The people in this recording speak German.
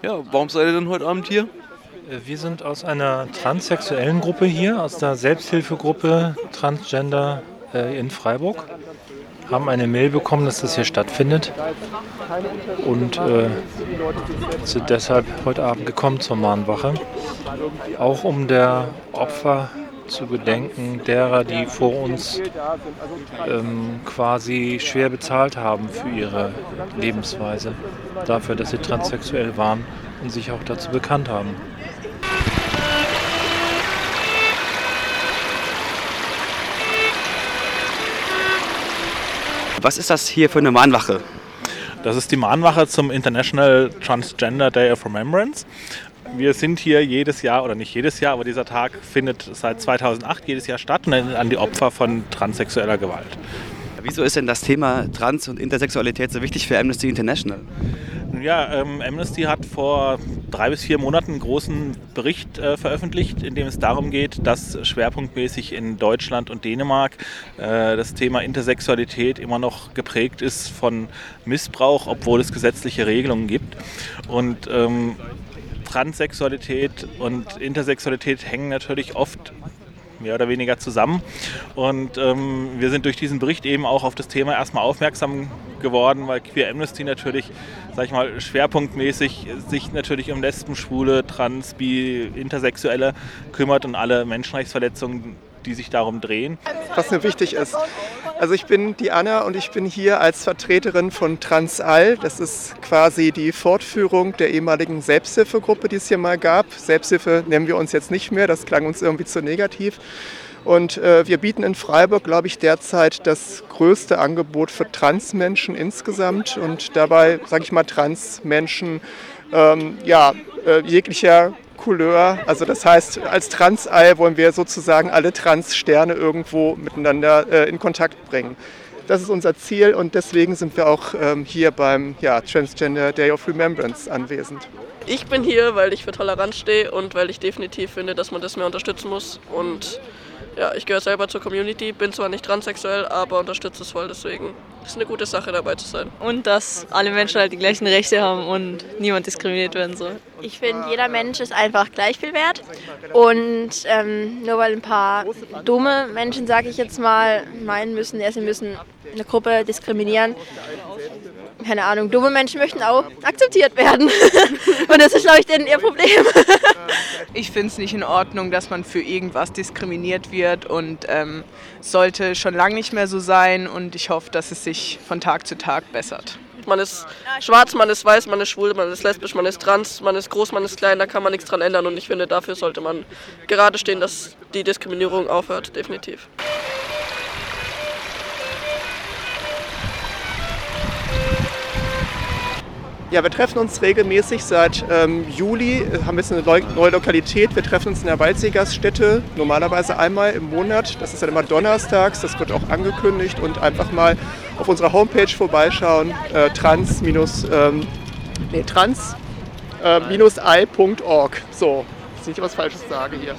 Ja, warum seid ihr denn heute Abend hier? Äh, wir sind aus einer transsexuellen Gruppe hier, aus der Selbsthilfegruppe Transgender äh, in Freiburg. Haben eine Mail bekommen, dass das hier stattfindet und äh, sind deshalb heute Abend gekommen zur Mahnwache. Auch um der Opfer zu gedenken derer, die vor uns ähm, quasi schwer bezahlt haben für ihre Lebensweise, dafür, dass sie transsexuell waren und sich auch dazu bekannt haben. Was ist das hier für eine Mahnwache? Das ist die Mahnwache zum International Transgender Day of Remembrance. Wir sind hier jedes Jahr, oder nicht jedes Jahr, aber dieser Tag findet seit 2008 jedes Jahr statt und erinnert an die Opfer von transsexueller Gewalt. Wieso ist denn das Thema Trans- und Intersexualität so wichtig für Amnesty International? Ja, ähm, Amnesty hat vor drei bis vier Monaten einen großen Bericht äh, veröffentlicht, in dem es darum geht, dass schwerpunktmäßig in Deutschland und Dänemark äh, das Thema Intersexualität immer noch geprägt ist von Missbrauch, obwohl es gesetzliche Regelungen gibt. Und ähm, Transsexualität und Intersexualität hängen natürlich oft mehr oder weniger zusammen. Und ähm, wir sind durch diesen Bericht eben auch auf das Thema erstmal aufmerksam geworden, weil Queer Amnesty natürlich, sag ich mal, schwerpunktmäßig sich natürlich um Lesben, Schwule, Trans, Bi, Intersexuelle kümmert und alle Menschenrechtsverletzungen die sich darum drehen. Was mir wichtig ist. Also ich bin die Anna und ich bin hier als Vertreterin von Transall. Das ist quasi die Fortführung der ehemaligen Selbsthilfegruppe, die es hier mal gab. Selbsthilfe nennen wir uns jetzt nicht mehr, das klang uns irgendwie zu negativ. Und äh, wir bieten in Freiburg, glaube ich, derzeit das größte Angebot für Transmenschen insgesamt und dabei, sage ich mal, Transmenschen ähm, ja, äh, jeglicher Couleur. Also das heißt, als Transei wollen wir sozusagen alle Trans-Sterne irgendwo miteinander äh, in Kontakt bringen. Das ist unser Ziel und deswegen sind wir auch ähm, hier beim ja, Transgender Day of Remembrance anwesend. Ich bin hier, weil ich für Toleranz stehe und weil ich definitiv finde, dass man das mehr unterstützen muss. Und ja, ich gehöre selber zur Community, bin zwar nicht transsexuell, aber unterstütze es voll. Deswegen ist eine gute Sache, dabei zu sein. Und dass alle Menschen halt die gleichen Rechte haben und niemand diskriminiert werden soll. Ich finde, jeder Mensch ist einfach gleich viel wert. Und ähm, nur weil ein paar dumme Menschen, sage ich jetzt mal, meinen müssen, ja, sie müssen eine Gruppe diskriminieren, keine Ahnung, dumme Menschen möchten auch akzeptiert werden. Und das ist, glaube ich, denen ihr Problem. Ich finde es nicht in Ordnung, dass man für irgendwas diskriminiert wird und ähm, sollte schon lange nicht mehr so sein. Und ich hoffe, dass es sich von Tag zu Tag bessert. Man ist schwarz, man ist weiß, man ist schwul, man ist lesbisch, man ist trans, man ist groß, man ist klein, da kann man nichts dran ändern. Und ich finde, dafür sollte man gerade stehen, dass die Diskriminierung aufhört, definitiv. Ja, wir treffen uns regelmäßig seit ähm, Juli, äh, haben jetzt eine neue Lokalität. Wir treffen uns in der Waldseegaststätte, normalerweise einmal im Monat. Das ist dann immer donnerstags, das wird auch angekündigt. Und einfach mal auf unserer Homepage vorbeischauen, äh, trans- ähm, nee, trans-i.org. Äh, so, dass ich nicht was Falsches sage hier.